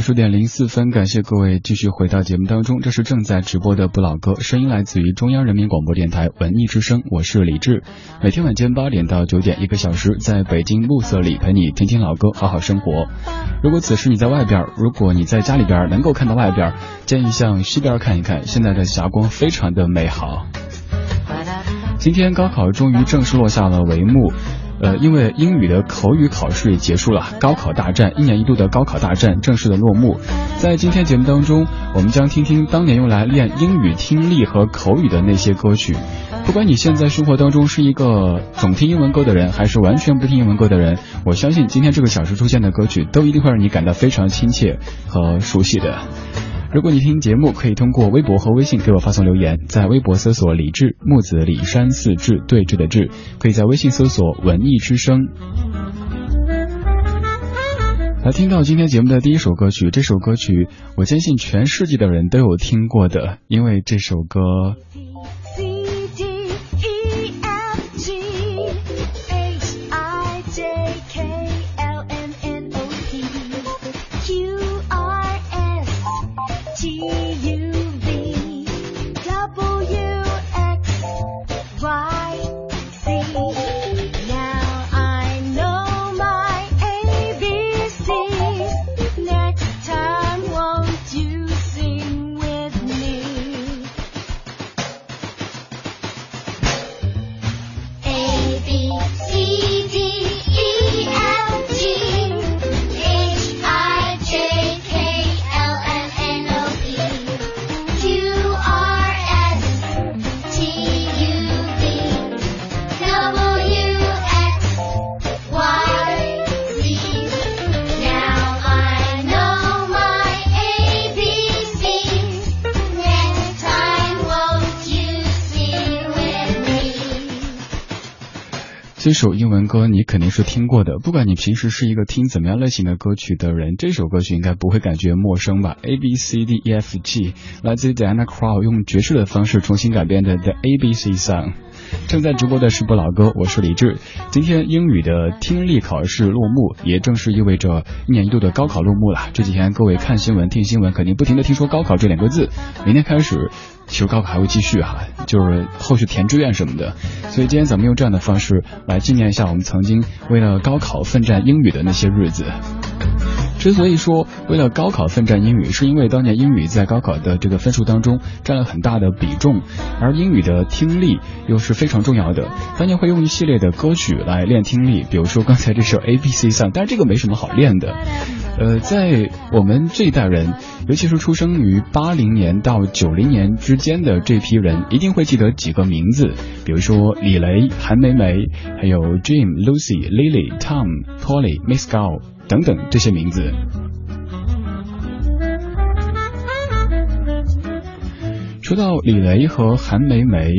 二十点零四分，感谢各位继续回到节目当中。这是正在直播的不老歌，声音来自于中央人民广播电台文艺之声，我是李志。每天晚间八点到九点，一个小时，在北京暮色里陪你听听老歌，好好生活。如果此时你在外边，如果你在家里边能够看到外边，建议向西边看一看，现在的霞光非常的美好。今天高考终于正式落下了帷幕。呃，因为英语的口语考试结束了，高考大战一年一度的高考大战正式的落幕。在今天节目当中，我们将听听当年用来练英语听力和口语的那些歌曲。不管你现在生活当中是一个总听英文歌的人，还是完全不听英文歌的人，我相信今天这个小时出现的歌曲都一定会让你感到非常亲切和熟悉的。如果你听节目，可以通过微博和微信给我发送留言。在微博搜索“李志木子李山四志对峙的志”，可以在微信搜索“文艺之声”。来听到今天节目的第一首歌曲，这首歌曲我坚信全世界的人都有听过的，因为这首歌。首英文歌你肯定是听过的，不管你平时是一个听怎么样类型的歌曲的人，这首歌曲应该不会感觉陌生吧？A B C D E F G，来自 Diana Crow 用爵士的方式重新改编的 The A B C Song。正在直播的是不老哥，我是李志。今天英语的听力考试落幕，也正是意味着一年一度的高考落幕了。这几天各位看新闻、听新闻，肯定不停的听说高考这两个字。明天开始。其实高考还会继续哈，就是后续填志愿什么的，所以今天咱们用这样的方式来纪念一下我们曾经为了高考奋战英语的那些日子。之所以说为了高考奋战英语，是因为当年英语在高考的这个分数当中占了很大的比重，而英语的听力又是非常重要的。当年会用一系列的歌曲来练听力，比如说刚才这首 A B C Song，但是这个没什么好练的。呃，在我们这一代人，尤其是出生于八零年到九零年之间的这批人，一定会记得几个名字，比如说李雷、韩梅梅，还有 Jim、Lucy、Lily、Tom、Polly、Miss Gao 等等这些名字。说到李雷和韩梅梅，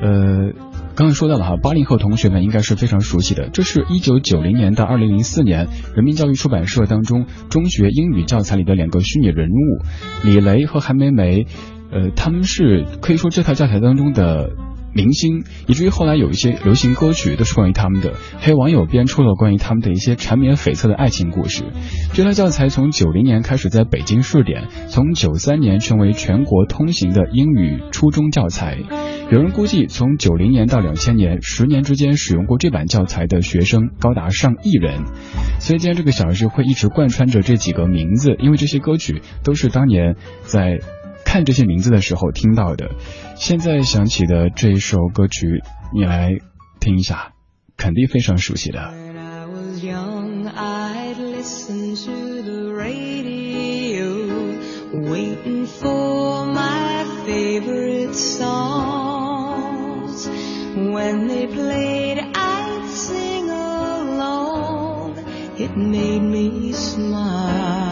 呃。刚刚说到了哈，八零后同学们应该是非常熟悉的。这是一九九零年到二零零四年人民教育出版社当中中学英语教材里的两个虚拟人物，李雷和韩梅梅，呃，他们是可以说这套教材当中的。明星，以至于后来有一些流行歌曲都是关于他们的，还有网友编出了关于他们的一些缠绵悱恻的爱情故事。这套教材从九零年开始在北京试点，从九三年成为全国通行的英语初中教材。有人估计，从九零年到两千年十年之间，使用过这版教材的学生高达上亿人。所以今天这个小时会一直贯穿着这几个名字，因为这些歌曲都是当年在。看这些名字的时候听到的，现在想起的这一首歌曲，你来听一下，肯定非常熟悉的。When they played, I'd sing along. It made me smile.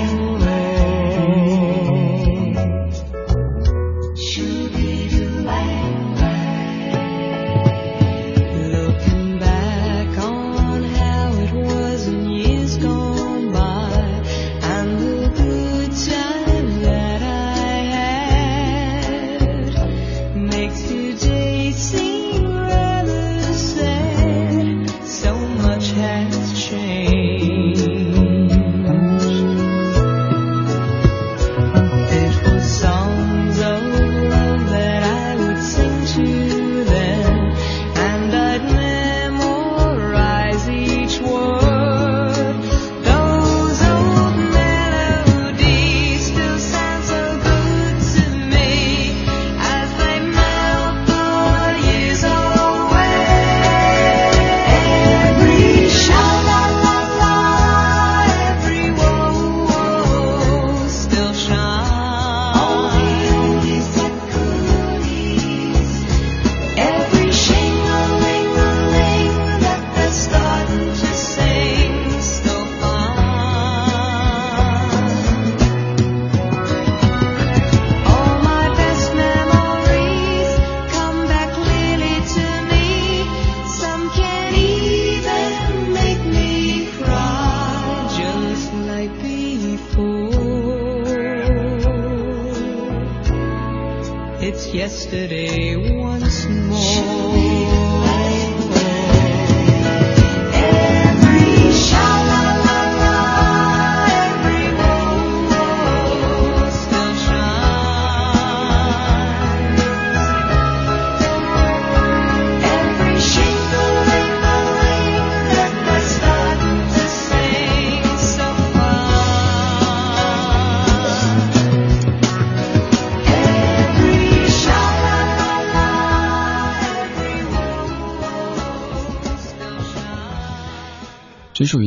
Yesterday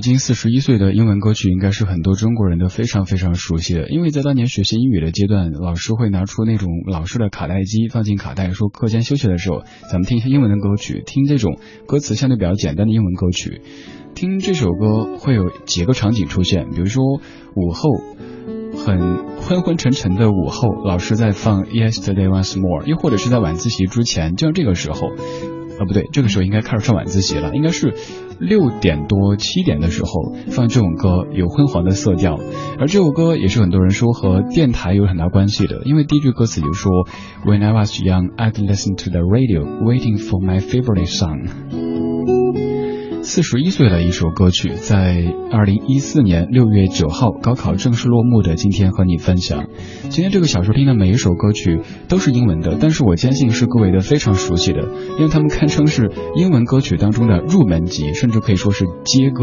经四十一岁的英文歌曲，应该是很多中国人都非常非常熟悉的。因为在当年学习英语的阶段，老师会拿出那种老式的卡带机，放进卡带，说课间休息的时候，咱们听一下英文的歌曲，听这种歌词相对比较简单的英文歌曲。听这首歌会有几个场景出现，比如说午后。很昏昏沉沉的午后，老师在放《Yesterday Once More》，又或者是在晚自习之前，就像这个时候，啊不对，这个时候应该开始上晚自习了，应该是六点多七点的时候放这种歌，有昏黄的色调。而这首歌也是很多人说和电台有很大关系的，因为第一句歌词就说 When I was young, I'd listen to the radio, waiting for my favorite song。四十一岁的一首歌曲，在二零一四年六月九号高考正式落幕的今天和你分享。今天这个小说听的每一首歌曲都是英文的，但是我坚信是各位的非常熟悉的，因为他们堪称是英文歌曲当中的入门级，甚至可以说是街歌。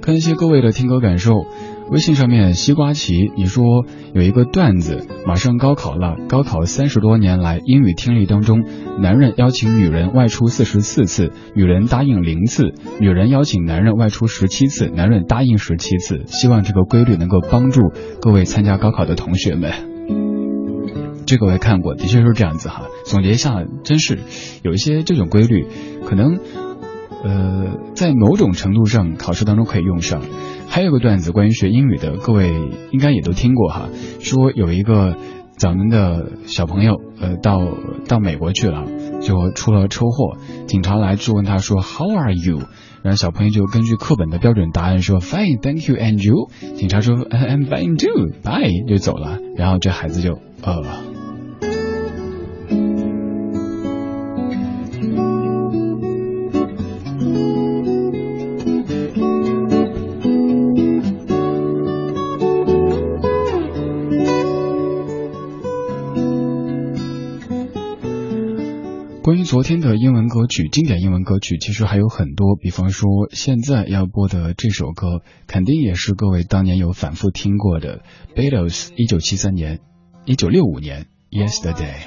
感谢各位的听歌感受。微信上面西瓜旗，你说有一个段子，马上高考了，高考三十多年来，英语听力当中，男人邀请女人外出四十四次，女人答应零次；女人邀请男人外出十七次，男人答应十七次。希望这个规律能够帮助各位参加高考的同学们。这个我也看过，的确是这样子哈。总结一下，真是有一些这种规律，可能呃在某种程度上考试当中可以用上。还有个段子关于学英语的，各位应该也都听过哈，说有一个咱们的小朋友呃到到美国去了，就出了车祸，警察来质问他说 How are you？然后小朋友就根据课本的标准答案说 Fine, thank you, and you？警察说 I'm fine too, bye 就走了，然后这孩子就呃。昨天的英文歌曲，经典英文歌曲其实还有很多，比方说现在要播的这首歌，肯定也是各位当年有反复听过的。Beatles 一九七三年、一九六五年，Yesterday。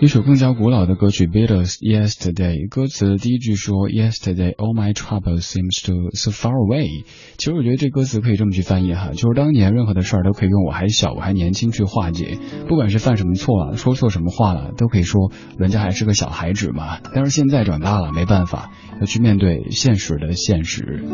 一首更加古老的歌曲《Beatles Yesterday》，歌词第一句说 “Yesterday all my troubles seems to so far away”。其实我觉得这歌词可以这么去翻译哈，就是当年任何的事儿都可以用“我还小，我还年轻”去化解，不管是犯什么错了，说错什么话了，都可以说人家还是个小孩子嘛。但是现在长大了，没办法，要去面对现实的现实。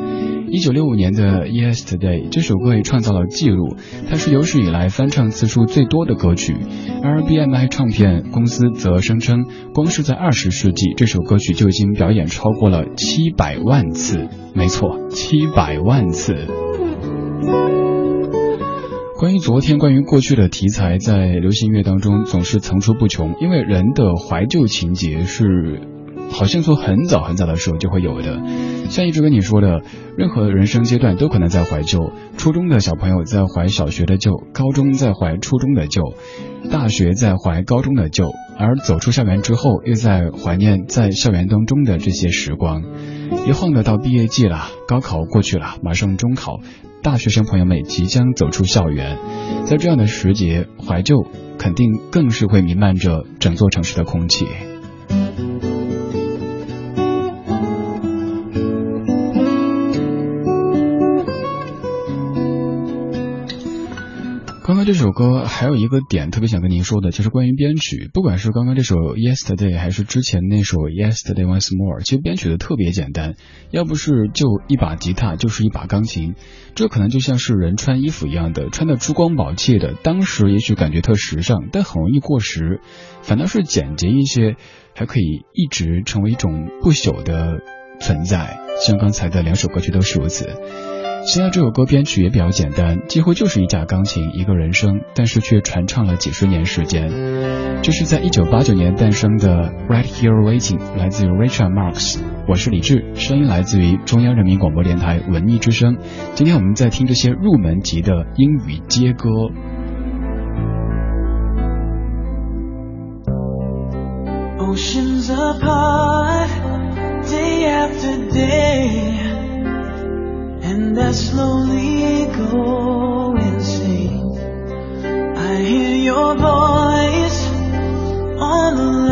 一九六五年的《Yesterday》这首歌也创造了记录，它是有史以来翻唱次数最多的歌曲。而 BMI 唱片公司则声称，光是在二十世纪，这首歌曲就已经表演超过了七百万次。没错，七百万次。关于昨天、关于过去的题材，在流行乐当中总是层出不穷，因为人的怀旧情节是好像从很早很早的时候就会有的。像一直跟你说的，任何人生阶段都可能在怀旧。初中的小朋友在怀小学的旧，高中在怀初中的旧，大学在怀高中的旧，而走出校园之后，又在怀念在校园当中的这些时光。一晃的到毕业季了，高考过去了，马上中考，大学生朋友们即将走出校园，在这样的时节，怀旧肯定更是会弥漫着整座城市的空气。这首歌还有一个点特别想跟您说的，就是关于编曲。不管是刚刚这首 Yesterday，还是之前那首 Yesterday Once More，其实编曲的特别简单，要不是就一把吉他，就是一把钢琴。这可能就像是人穿衣服一样的，穿的珠光宝气的，当时也许感觉特时尚，但很容易过时。反倒是简洁一些，还可以一直成为一种不朽的存在。像刚才的两首歌曲都是如此。现在这首歌编曲也比较简单，几乎就是一架钢琴一个人声，但是却传唱了几十年时间。这是在一九八九年诞生的《Right Here Waiting》，来自于 Richard Marx。我是李志，声音来自于中央人民广播电台文艺之声。今天我们在听这些入门级的英语街歌。Oceans apart, day after day, and I slowly go insane. I hear your voice on the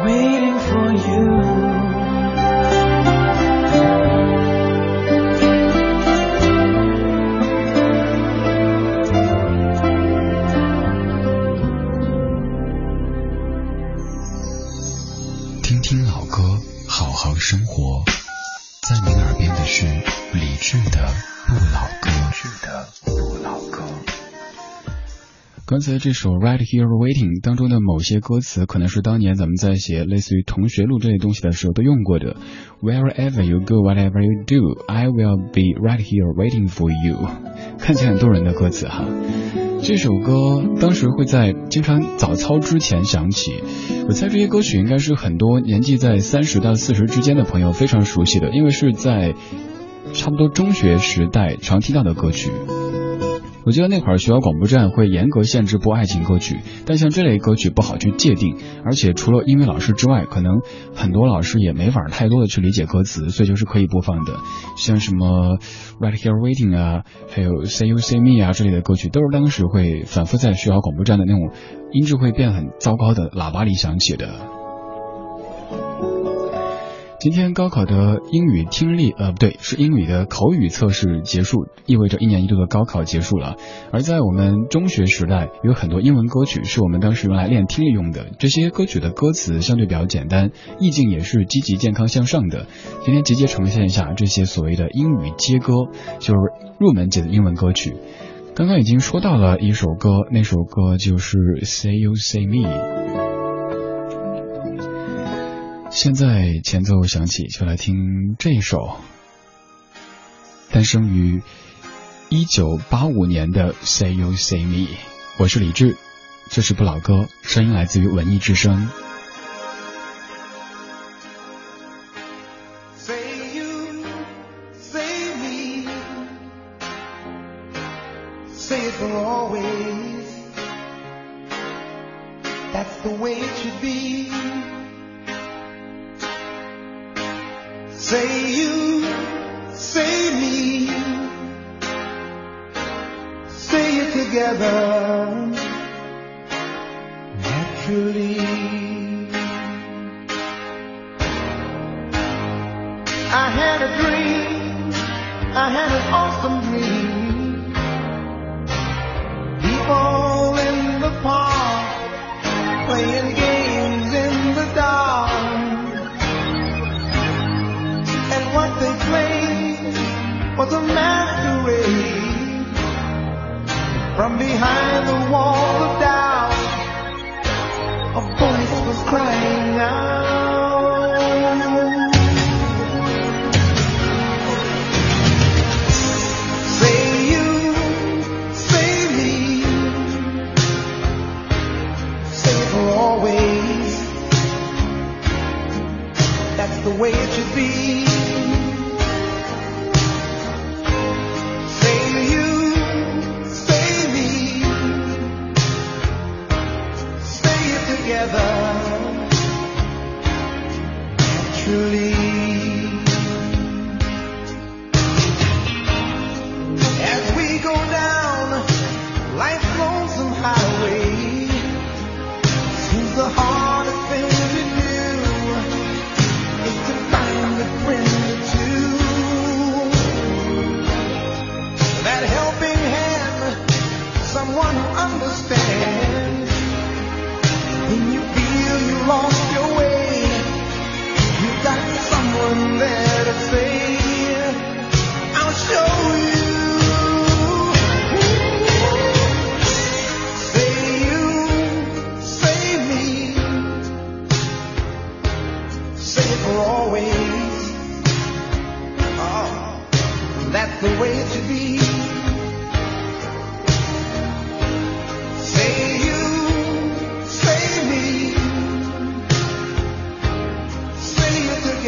Waiting for you. 这首《Right Here Waiting》当中的某些歌词，可能是当年咱们在写类似于同学录这类东西的时候都用过的。Wherever you go, whatever you do, I will be right here waiting for you。看起来很动人的歌词哈。这首歌当时会在经常早操之前响起，我猜这些歌曲应该是很多年纪在三十到四十之间的朋友非常熟悉的，因为是在差不多中学时代常听到的歌曲。我记得那会儿学校广播站会严格限制播爱情歌曲，但像这类歌曲不好去界定，而且除了音乐老师之外，可能很多老师也没法太多的去理解歌词，所以就是可以播放的。像什么 Right Here Waiting 啊，还有 Say You Say Me 啊这类的歌曲，都是当时会反复在学校广播站的那种音质会变很糟糕的喇叭里响起的。今天高考的英语听力，呃，不对，是英语的口语测试结束，意味着一年一度的高考结束了。而在我们中学时代，有很多英文歌曲是我们当时用来练听力用的。这些歌曲的歌词相对比较简单，意境也是积极、健康、向上的。今天集结呈现一下这些所谓的英语接歌，就是入门级的英文歌曲。刚刚已经说到了一首歌，那首歌就是《Say You Say Me》。现在前奏响起，就来听这一首，诞生于一九八五年的《Say You Say Me》。我是李志，这是不老歌，声音来自于文艺之声。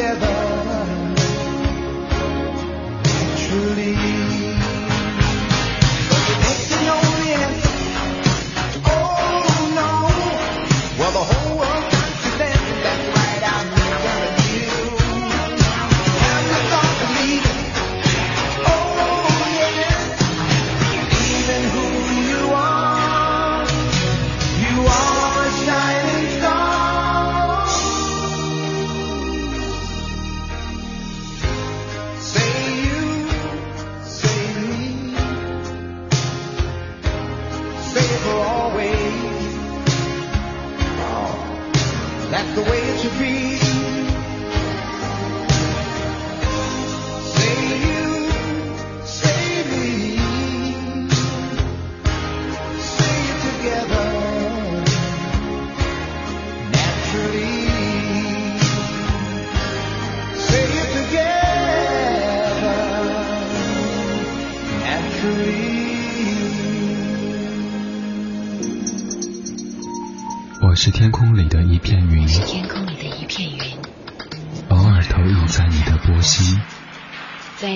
together.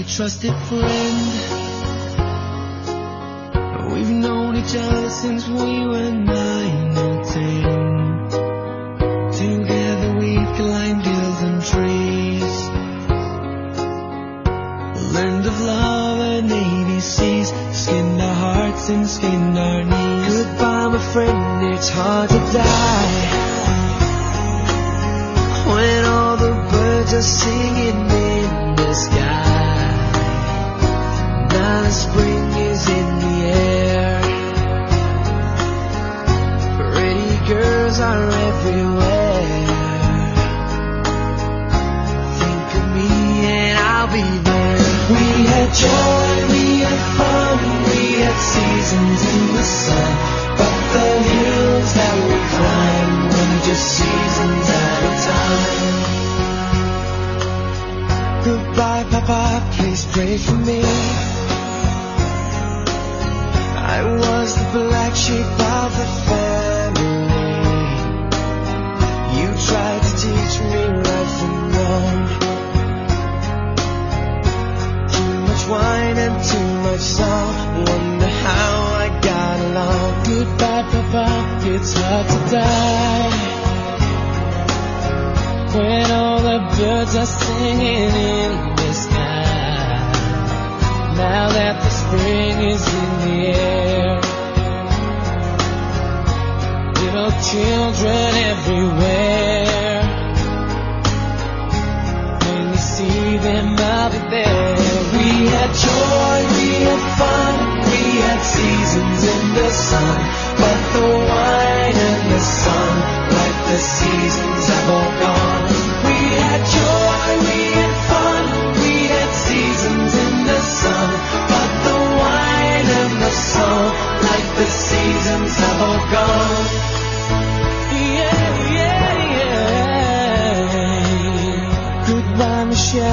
My trusted friend. We've known each other since we children everywhere. When you see them, I'll be there. We had joy, we had fun, we had seasons in the sun. But the wine and the sun, like the seasons have all gone. We had joy, we had fun, we had seasons in the sun. But the wine and the sun, like the seasons have all gone.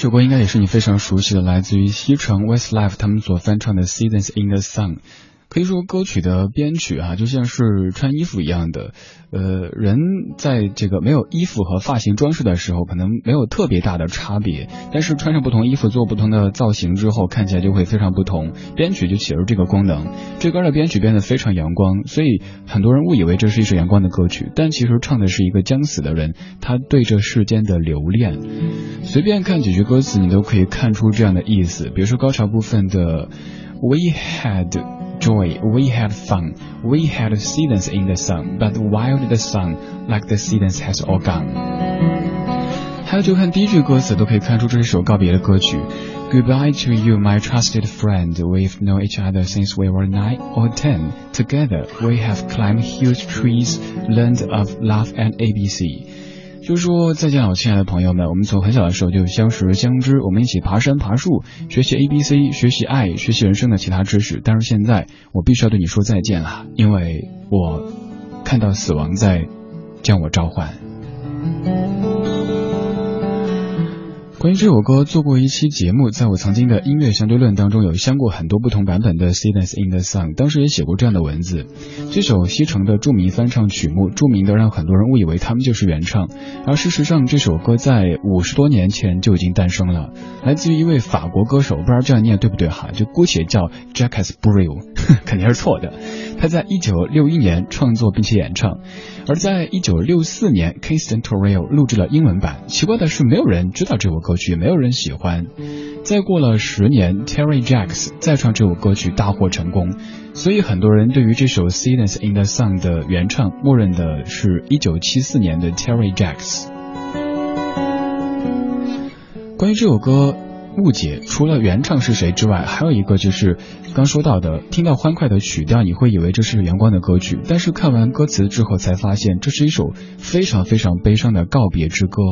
首歌应该也是你非常熟悉的，来自于西城 Westlife 他们所翻唱的《Seasons in the Sun》。可以说歌曲的编曲啊，就像是穿衣服一样的，呃，人在这个没有衣服和发型装饰的时候，可能没有特别大的差别，但是穿上不同衣服做不同的造型之后，看起来就会非常不同。编曲就起了这个功能，这歌的编曲变得非常阳光，所以很多人误以为这是一首阳光的歌曲，但其实唱的是一个将死的人，他对这世间的留恋。随便看几句歌词，你都可以看出这样的意思。比如说高潮部分的 We had joy, we had fun, we had seasons in the sun, but while the sun, like the seasons, has all gone。 还有就看第一句歌词都可以看出这是首告别的歌曲。Goodbye to you, my trusted friend. We've known each other since we were nine or ten. Together, we have climbed huge trees, learned of love and ABC. 就说，再见了，亲爱的朋友们，我们从很小的时候就相识相知，我们一起爬山爬树，学习 A B C，学习爱，学习人生的其他知识。但是现在，我必须要对你说再见了，因为我看到死亡在将我召唤。关于这首歌做过一期节目，在我曾经的音乐相对论当中有相过很多不同版本的《Sadness in the Sun》，当时也写过这样的文字。这首西城的著名翻唱曲目，著名的让很多人误以为他们就是原唱，而事实上这首歌在五十多年前就已经诞生了，来自于一位法国歌手，不知道这样念对不对哈，就姑且叫 Jacques Brel，肯定是错的。他在一九六一年创作并且演唱，而在一九六四年 k i s t e n Torrell 录制了英文版。奇怪的是，没有人知道这首歌曲，没有人喜欢。再过了十年，Terry Jacks 再唱这首歌曲大获成功，所以很多人对于这首《Sadness in the Sun》的原唱，默认的是一九七四年的 Terry Jacks。关于这首歌。误解，除了原唱是谁之外，还有一个就是刚说到的，听到欢快的曲调，你会以为这是阳光的歌曲，但是看完歌词之后才发现，这是一首非常非常悲伤的告别之歌。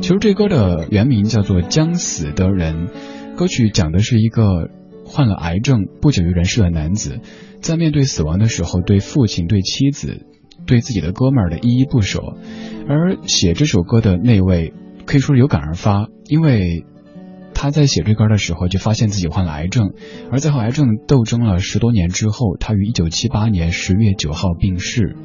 其实这歌的原名叫做《将死的人》，歌曲讲的是一个患了癌症不久于人世的男子，在面对死亡的时候，对父亲、对妻子、对自己的哥们儿的依依不舍。而写这首歌的那位可以说有感而发，因为。他在写这歌的时候就发现自己患了癌症，而在和癌症斗争了十多年之后，他于一九七八年十月九号病逝。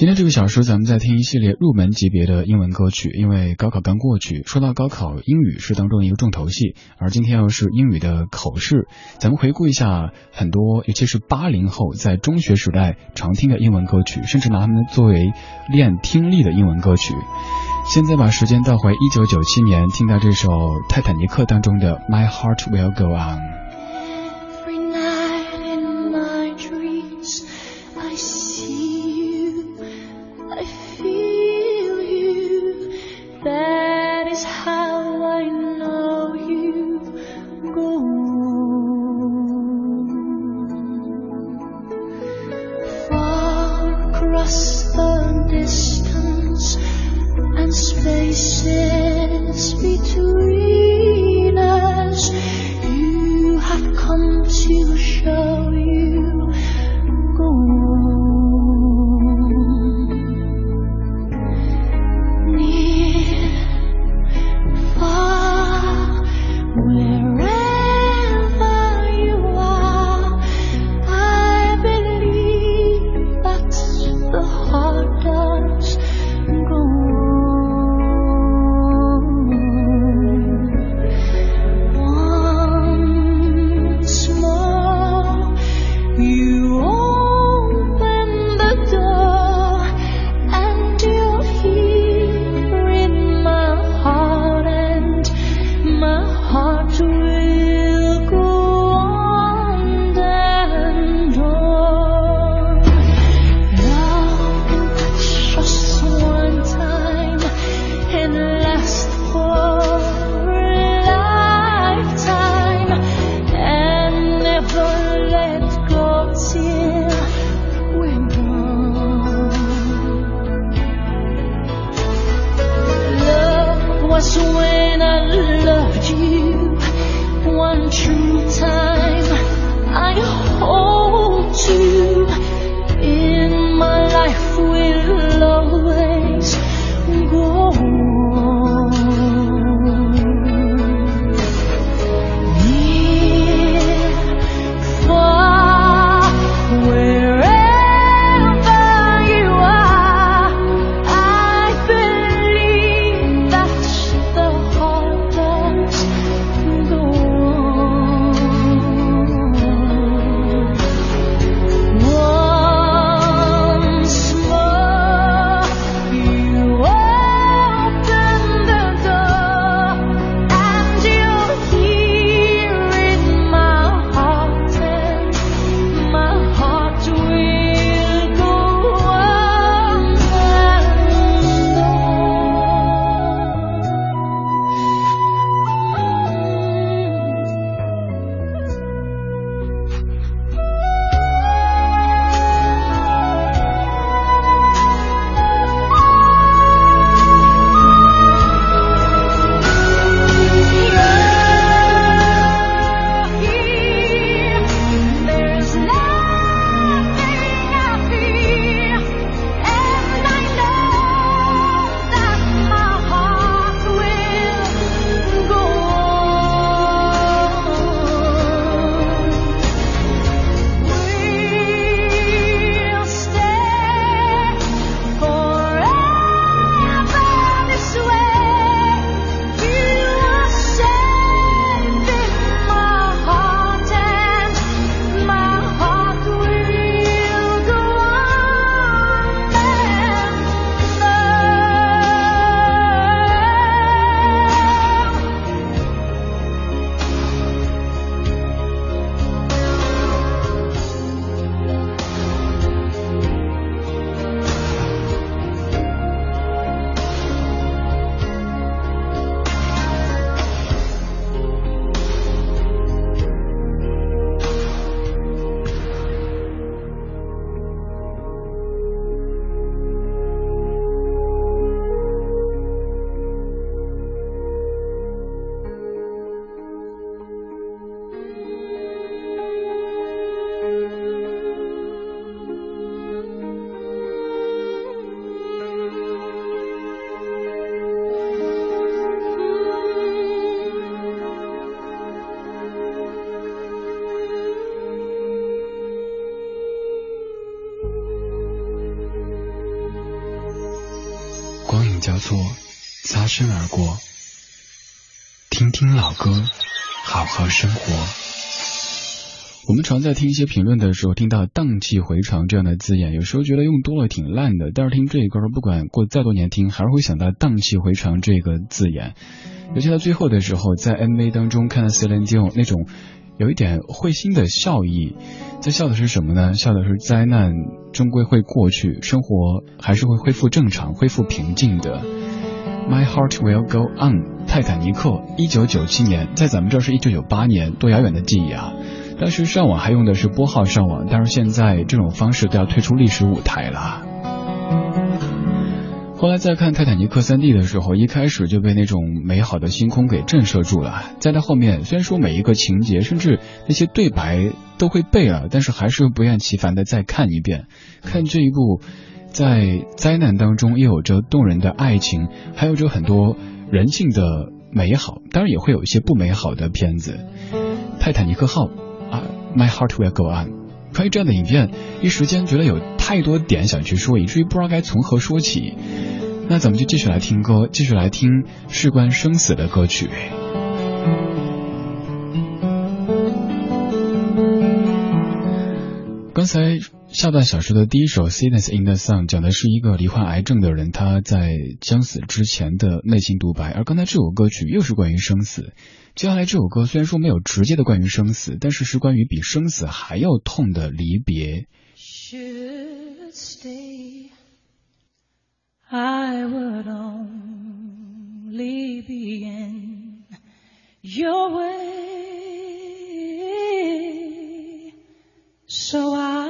今天这个小时，咱们在听一系列入门级别的英文歌曲，因为高考刚过去，说到高考，英语是当中的一个重头戏，而今天又是英语的口试，咱们回顾一下很多，尤其是八零后在中学时代常听的英文歌曲，甚至拿它们作为练听力的英文歌曲。现在把时间倒回一九九七年，听到这首《泰坦尼克》当中的《My Heart Will Go On》。听老歌，好好生活。我们常在听一些评论的时候，听到“荡气回肠”这样的字眼，有时候觉得用多了挺烂的，但是听这一歌，不管过再多年听，还是会想到“荡气回肠”这个字眼。尤其在最后的时候，在 MV 当中看到 Celine Dion 那种有一点会心的笑意，在笑的是什么呢？笑的是灾难终归会过去，生活还是会恢复正常、恢复平静的。My heart will go on。泰坦尼克，一九九七年，在咱们这儿是一九九八年，多遥远的记忆啊！当时上网还用的是拨号上网，但是现在这种方式都要退出历史舞台了。后来再看《泰坦尼克》三 D 的时候，一开始就被那种美好的星空给震慑住了。再到后面，虽然说每一个情节，甚至那些对白都会背了，但是还是不厌其烦的再看一遍。看这一部，在灾难当中又有着动人的爱情，还有着很多人性的美好，当然也会有一些不美好的片子。《泰坦尼克号》啊，《My Heart Will Go On》。关于这样的影片，一时间觉得有太多点想去说，以至于不知道该从何说起。那咱们就继续来听歌，继续来听事关生死的歌曲。刚才下半小时的第一首《Sadness in the Sun》讲的是一个罹患癌症的人他在将死之前的内心独白，而刚才这首歌曲又是关于生死。接下来这首歌虽然说没有直接的关于生死，但是是关于比生死还要痛的离别。So I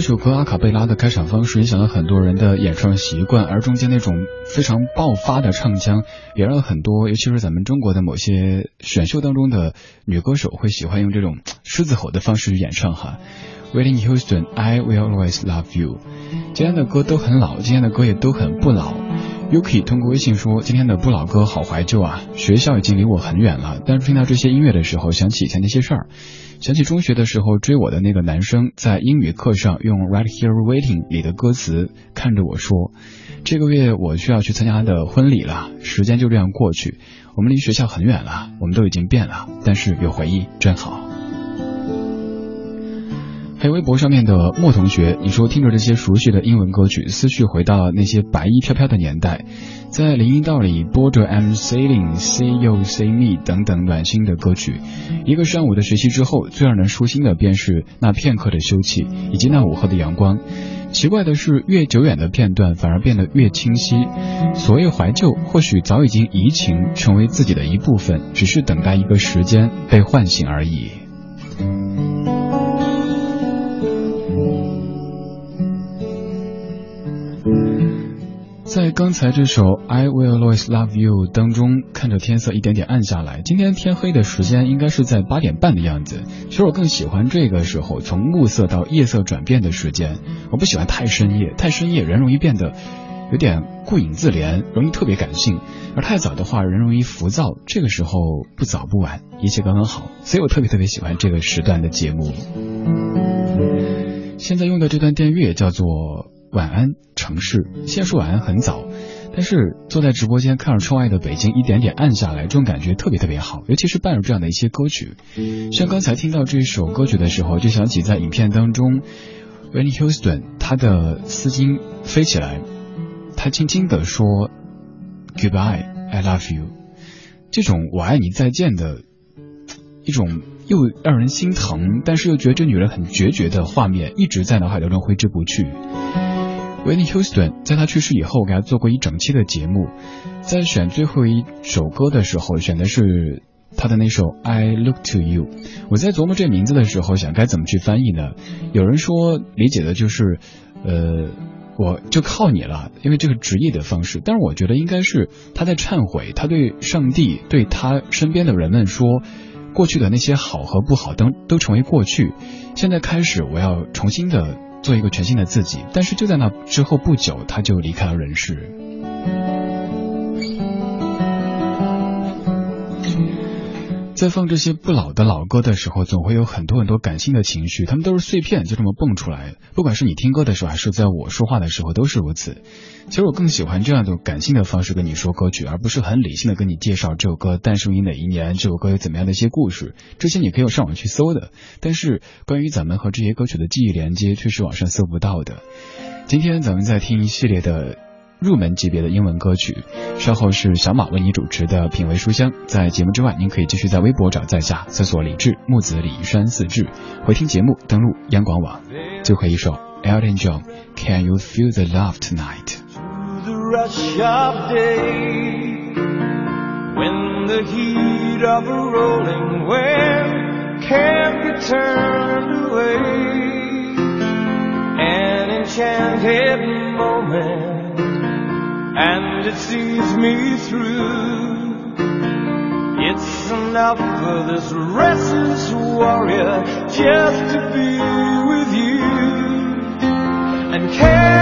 这首歌阿卡贝拉的开场方式影响了很多人的演唱习惯，而中间那种非常爆发的唱腔，也让很多，尤其是咱们中国的某些选秀当中的女歌手会喜欢用这种狮子吼的方式去演唱哈。Whitney Houston，I Will Always Love You。今天的歌都很老，今天的歌也都很不老。Yuki 通过微信说，今天的不老歌好怀旧啊，学校已经离我很远了，但是听到这些音乐的时候，想起以前那些事儿。想起中学的时候追我的那个男生，在英语课上用 Right Here Waiting 里的歌词看着我说：“这个月我需要去参加他的婚礼了。”时间就这样过去，我们离学校很远了，我们都已经变了，但是有回忆真好。还有微博上面的莫同学，你说听着这些熟悉的英文歌曲，思绪回到了那些白衣飘飘的年代，在林荫道里播着 I'm Sailing、See You、See Me 等等暖心的歌曲。一个上午的学习之后，最让人舒心的便是那片刻的休憩，以及那午后的阳光。奇怪的是，越久远的片段反而变得越清晰。所谓怀旧，或许早已经移情，成为自己的一部分，只是等待一个时间被唤醒而已。刚才这首《I Will Always Love You》当中，看着天色一点点暗下来，今天天黑的时间应该是在八点半的样子。其实我更喜欢这个时候从暮色到夜色转变的时间，我不喜欢太深夜，太深夜人容易变得有点顾影自怜，容易特别感性；而太早的话，人容易浮躁。这个时候不早不晚，一切刚刚好，所以我特别特别喜欢这个时段的节目。现在用的这段电乐叫做。晚安，城市。现在说晚安很早，但是坐在直播间看着窗外的北京一点点暗下来，这种感觉特别特别好。尤其是伴着这样的一些歌曲，像刚才听到这首歌曲的时候，就想起在影片当中，Van Houston 他的丝巾飞起来，他轻轻地说 Goodbye，I love you，这种我爱你再见的一种又让人心疼，但是又觉得这女人很决绝的画面，一直在脑海当中挥之不去。维尼休斯顿在他去世以后，给他做过一整期的节目，在选最后一首歌的时候，选的是他的那首《I Look to You》。我在琢磨这名字的时候，想该怎么去翻译呢？有人说理解的就是，呃，我就靠你了，因为这个职业的方式。但是我觉得应该是他在忏悔，他对上帝、对他身边的人们说，过去的那些好和不好都都成为过去，现在开始我要重新的。做一个全新的自己，但是就在那之后不久，他就离开了人世。在放这些不老的老歌的时候，总会有很多很多感性的情绪，他们都是碎片，就这么蹦出来。不管是你听歌的时候，还是在我说话的时候，都是如此。其实我更喜欢这样的感性的方式跟你说歌曲，而不是很理性的跟你介绍这首歌诞生于哪一年，这首歌有怎么样的一些故事。这些你可以上网去搜的，但是关于咱们和这些歌曲的记忆连接，却是网上搜不到的。今天咱们在听一系列的。入门级别的英文歌曲，稍后是小马为你主持的品味书香。在节目之外，您可以继续在微博找在下搜索李志木子李山四志，回听节目登录央广网。最后一首 Elton John Can You Feel the Love Tonight？the rush of day when the heat of a rolling wave can't be turned away an enchanted moment and it sees me through. It's enough for this restless warrior just to be with you. And can